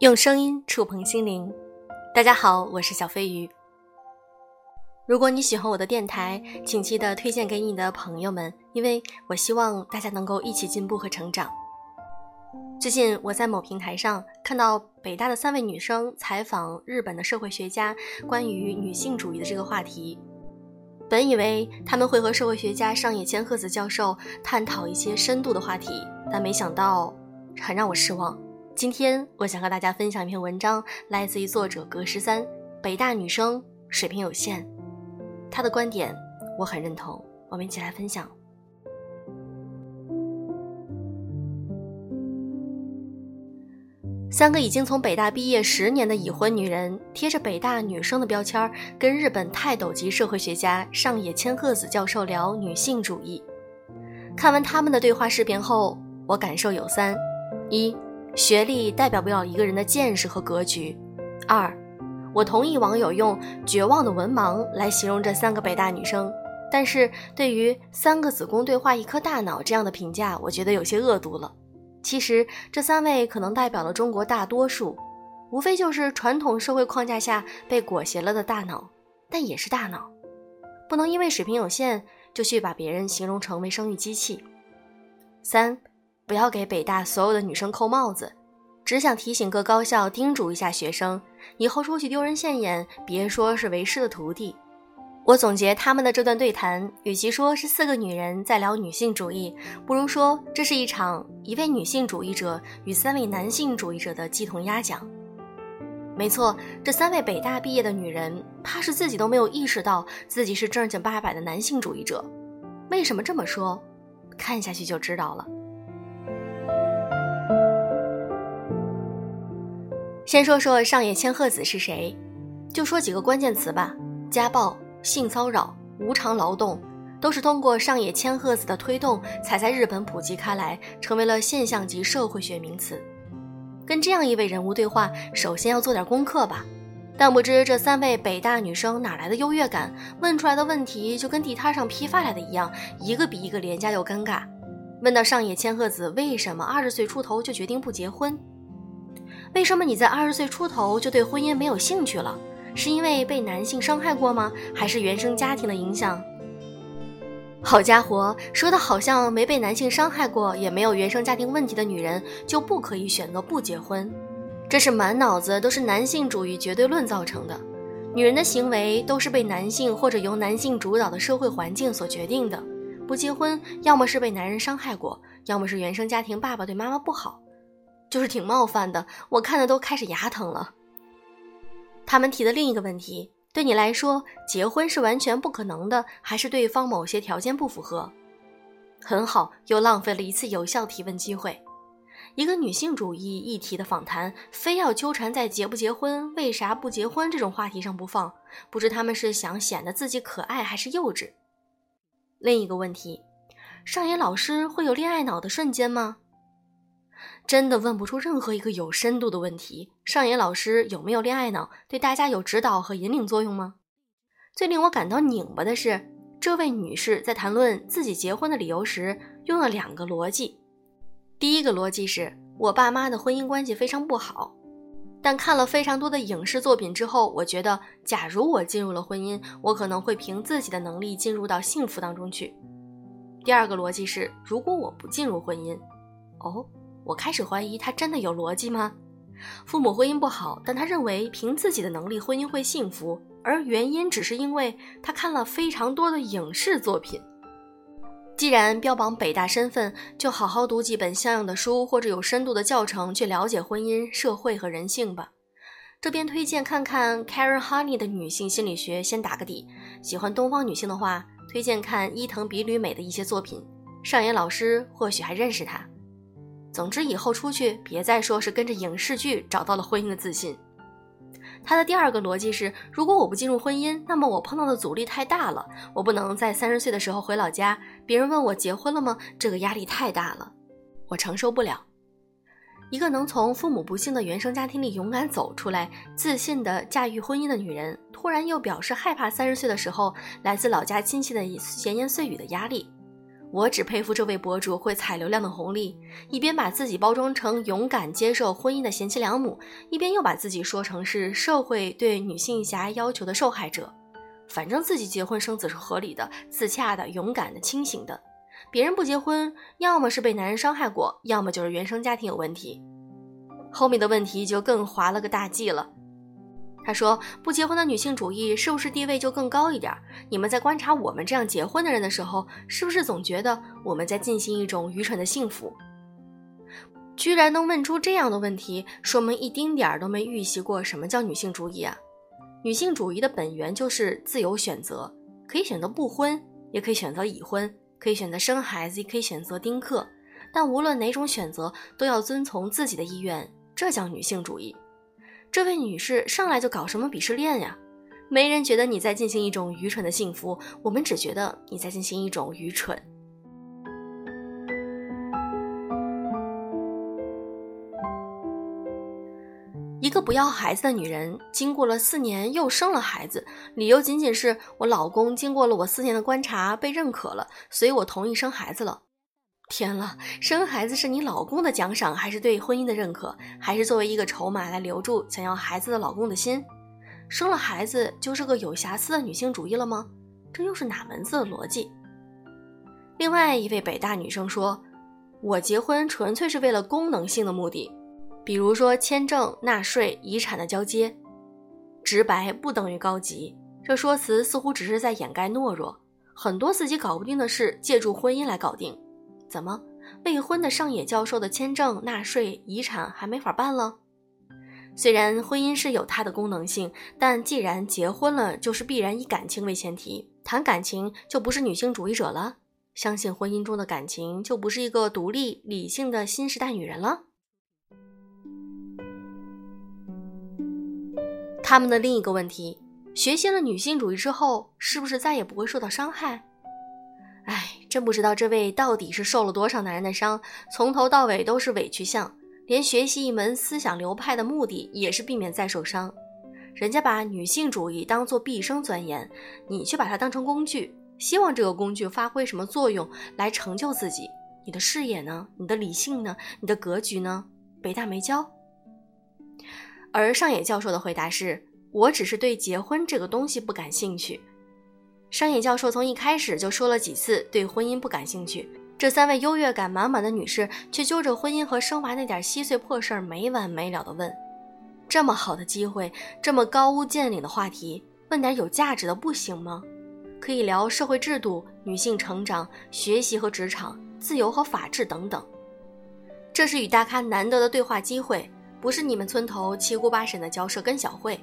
用声音触碰心灵，大家好，我是小飞鱼。如果你喜欢我的电台，请记得推荐给你的朋友们，因为我希望大家能够一起进步和成长。最近我在某平台上看到北大的三位女生采访日本的社会学家关于女性主义的这个话题，本以为他们会和社会学家上野千鹤子教授探讨一些深度的话题，但没想到很让我失望。今天我想和大家分享一篇文章，来自于作者格十三。北大女生水平有限，他的观点我很认同，我们一起来分享。三个已经从北大毕业十年的已婚女人，贴着北大女生的标签，跟日本泰斗级社会学家上野千鹤子教授聊女性主义。看完他们的对话视频后，我感受有三：一。学历代表不了一个人的见识和格局。二，我同意网友用“绝望的文盲”来形容这三个北大女生，但是对于“三个子宫对话一颗大脑”这样的评价，我觉得有些恶毒了。其实这三位可能代表了中国大多数，无非就是传统社会框架下被裹挟了的大脑，但也是大脑，不能因为水平有限就去把别人形容成为生育机器。三。不要给北大所有的女生扣帽子，只想提醒各高校叮嘱一下学生，以后出去丢人现眼，别说是为师的徒弟。我总结他们的这段对谈，与其说是四个女人在聊女性主义，不如说这是一场一位女性主义者与三位男性主义者的鸡同鸭讲。没错，这三位北大毕业的女人，怕是自己都没有意识到自己是正经八百的男性主义者。为什么这么说？看下去就知道了。先说说上野千鹤子是谁，就说几个关键词吧：家暴、性骚扰、无偿劳动，都是通过上野千鹤子的推动，才在日本普及开来，成为了现象级社会学名词。跟这样一位人物对话，首先要做点功课吧。但不知这三位北大女生哪来的优越感，问出来的问题就跟地摊上批发来的一样，一个比一个廉价又尴尬。问到上野千鹤子为什么二十岁出头就决定不结婚？为什么你在二十岁出头就对婚姻没有兴趣了？是因为被男性伤害过吗？还是原生家庭的影响？好家伙，说的好像没被男性伤害过，也没有原生家庭问题的女人就不可以选择不结婚？这是满脑子都是男性主义绝对论造成的。女人的行为都是被男性或者由男性主导的社会环境所决定的。不结婚，要么是被男人伤害过，要么是原生家庭爸爸对妈妈不好。就是挺冒犯的，我看的都开始牙疼了。他们提的另一个问题，对你来说，结婚是完全不可能的，还是对方某些条件不符合？很好，又浪费了一次有效提问机会。一个女性主义议题的访谈，非要纠缠在结不结婚、为啥不结婚这种话题上不放，不知他们是想显得自己可爱还是幼稚？另一个问题，上野老师会有恋爱脑的瞬间吗？真的问不出任何一个有深度的问题。上野老师有没有恋爱脑？对大家有指导和引领作用吗？最令我感到拧巴的是，这位女士在谈论自己结婚的理由时，用了两个逻辑。第一个逻辑是我爸妈的婚姻关系非常不好，但看了非常多的影视作品之后，我觉得，假如我进入了婚姻，我可能会凭自己的能力进入到幸福当中去。第二个逻辑是，如果我不进入婚姻，哦。我开始怀疑他真的有逻辑吗？父母婚姻不好，但他认为凭自己的能力婚姻会幸福，而原因只是因为他看了非常多的影视作品。既然标榜北大身份，就好好读几本像样的书或者有深度的教程，去了解婚姻、社会和人性吧。这边推荐看看 Karen Honey 的女性心理学，先打个底。喜欢东方女性的话，推荐看伊藤比吕美的一些作品。上野老师或许还认识她。总之，以后出去别再说是跟着影视剧找到了婚姻的自信。他的第二个逻辑是：如果我不进入婚姻，那么我碰到的阻力太大了，我不能在三十岁的时候回老家，别人问我结婚了吗？这个压力太大了，我承受不了。一个能从父母不幸的原生家庭里勇敢走出来、自信的驾驭婚姻的女人，突然又表示害怕三十岁的时候来自老家亲戚的闲言碎语的压力。我只佩服这位博主会踩流量的红利，一边把自己包装成勇敢接受婚姻的贤妻良母，一边又把自己说成是社会对女性狭隘要求的受害者。反正自己结婚生子是合理的、自洽的、勇敢的、清醒的。别人不结婚，要么是被男人伤害过，要么就是原生家庭有问题。后面的问题就更滑了个大稽了。他说：“不结婚的女性主义是不是地位就更高一点？你们在观察我们这样结婚的人的时候，是不是总觉得我们在进行一种愚蠢的幸福？”居然能问出这样的问题，说明一丁点儿都没预习过什么叫女性主义啊！女性主义的本源就是自由选择，可以选择不婚，也可以选择已婚，可以选择生孩子，也可以选择丁克，但无论哪种选择，都要遵从自己的意愿，这叫女性主义。这位女士上来就搞什么鄙视链呀？没人觉得你在进行一种愚蠢的幸福，我们只觉得你在进行一种愚蠢。一个不要孩子的女人，经过了四年又生了孩子，理由仅仅是我老公经过了我四年的观察被认可了，所以我同意生孩子了。天了，生孩子是你老公的奖赏，还是对婚姻的认可，还是作为一个筹码来留住想要孩子的老公的心？生了孩子就是个有瑕疵的女性主义了吗？这又是哪门子的逻辑？另外一位北大女生说：“我结婚纯粹是为了功能性的目的，比如说签证、纳税、遗产的交接。直白不等于高级，这说辞似乎只是在掩盖懦弱。很多自己搞不定的事，借助婚姻来搞定。”怎么，未婚的上野教授的签证、纳税、遗产还没法办了？虽然婚姻是有它的功能性，但既然结婚了，就是必然以感情为前提，谈感情就不是女性主义者了，相信婚姻中的感情就不是一个独立理性的新时代女人了。他们的另一个问题，学习了女性主义之后，是不是再也不会受到伤害？真不知道这位到底是受了多少男人的伤，从头到尾都是委屈相，连学习一门思想流派的目的也是避免再受伤。人家把女性主义当做毕生钻研，你却把它当成工具，希望这个工具发挥什么作用来成就自己？你的视野呢？你的理性呢？你的格局呢？北大没教。而上野教授的回答是：我只是对结婚这个东西不感兴趣。商野教授从一开始就说了几次对婚姻不感兴趣，这三位优越感满满的女士却揪着婚姻和生娃那点稀碎破事儿没完没了的问。这么好的机会，这么高屋建瓴的话题，问点有价值的不行吗？可以聊社会制度、女性成长、学习和职场、自由和法治等等。这是与大咖难得的对话机会，不是你们村头七姑八婶的交涉跟小会。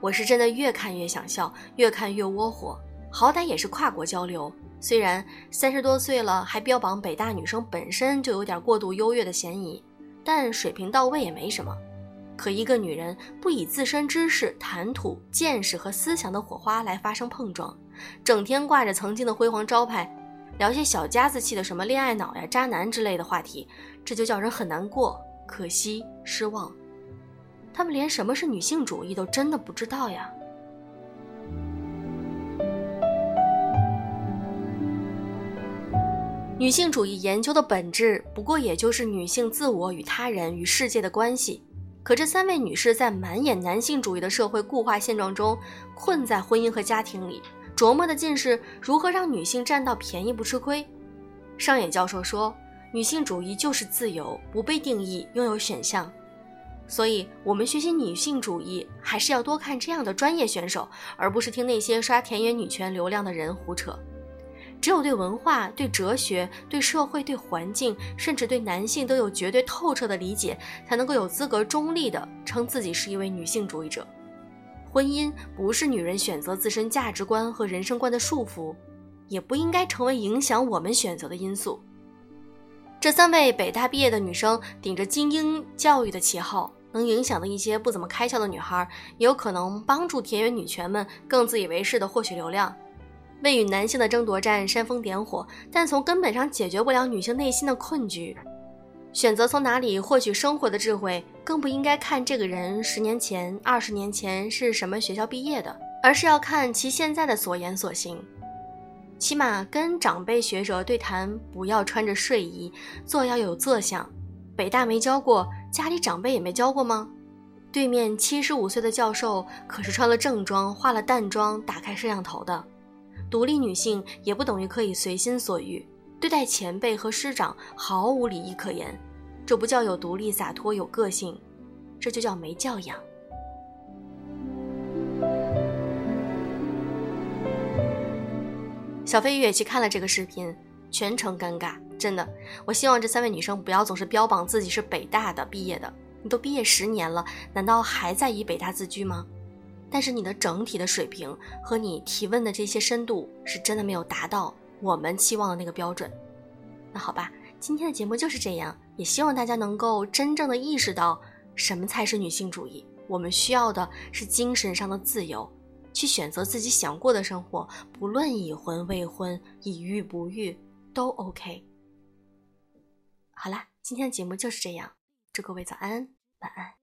我是真的越看越想笑，越看越窝火。好歹也是跨国交流，虽然三十多岁了还标榜北大女生本身就有点过度优越的嫌疑，但水平到位也没什么。可一个女人不以自身知识、谈吐、见识和思想的火花来发生碰撞，整天挂着曾经的辉煌招牌，聊些小家子气的什么恋爱脑呀、渣男之类的话题，这就叫人很难过、可惜、失望。他们连什么是女性主义都真的不知道呀。女性主义研究的本质，不过也就是女性自我与他人与世界的关系。可这三位女士在满眼男性主义的社会固化现状中，困在婚姻和家庭里，琢磨的尽是如何让女性占到便宜不吃亏。上野教授说，女性主义就是自由，不被定义，拥有选项。所以，我们学习女性主义，还是要多看这样的专业选手，而不是听那些刷田园女权流量的人胡扯。只有对文化、对哲学、对社会、对环境，甚至对男性都有绝对透彻的理解，才能够有资格中立的称自己是一位女性主义者。婚姻不是女人选择自身价值观和人生观的束缚，也不应该成为影响我们选择的因素。这三位北大毕业的女生，顶着精英教育的旗号，能影响的一些不怎么开窍的女孩，也有可能帮助田园女权们更自以为是的获取流量。为与男性的争夺战煽风点火，但从根本上解决不了女性内心的困局。选择从哪里获取生活的智慧，更不应该看这个人十年前、二十年前是什么学校毕业的，而是要看其现在的所言所行。起码跟长辈学者对谈，不要穿着睡衣，坐要有坐相。北大没教过，家里长辈也没教过吗？对面七十五岁的教授可是穿了正装、化了淡妆、打开摄像头的。独立女性也不等于可以随心所欲，对待前辈和师长毫无礼仪可言。这不叫有独立、洒脱、有个性，这就叫没教养。小飞鱼也去看了这个视频，全程尴尬，真的。我希望这三位女生不要总是标榜自己是北大的毕业的，你都毕业十年了，难道还在以北大自居吗？但是你的整体的水平和你提问的这些深度，是真的没有达到我们期望的那个标准。那好吧，今天的节目就是这样，也希望大家能够真正的意识到什么才是女性主义。我们需要的是精神上的自由。去选择自己想过的生活，不论已婚未婚、已育不育，都 OK。好啦，今天的节目就是这样，祝各位早安，晚安。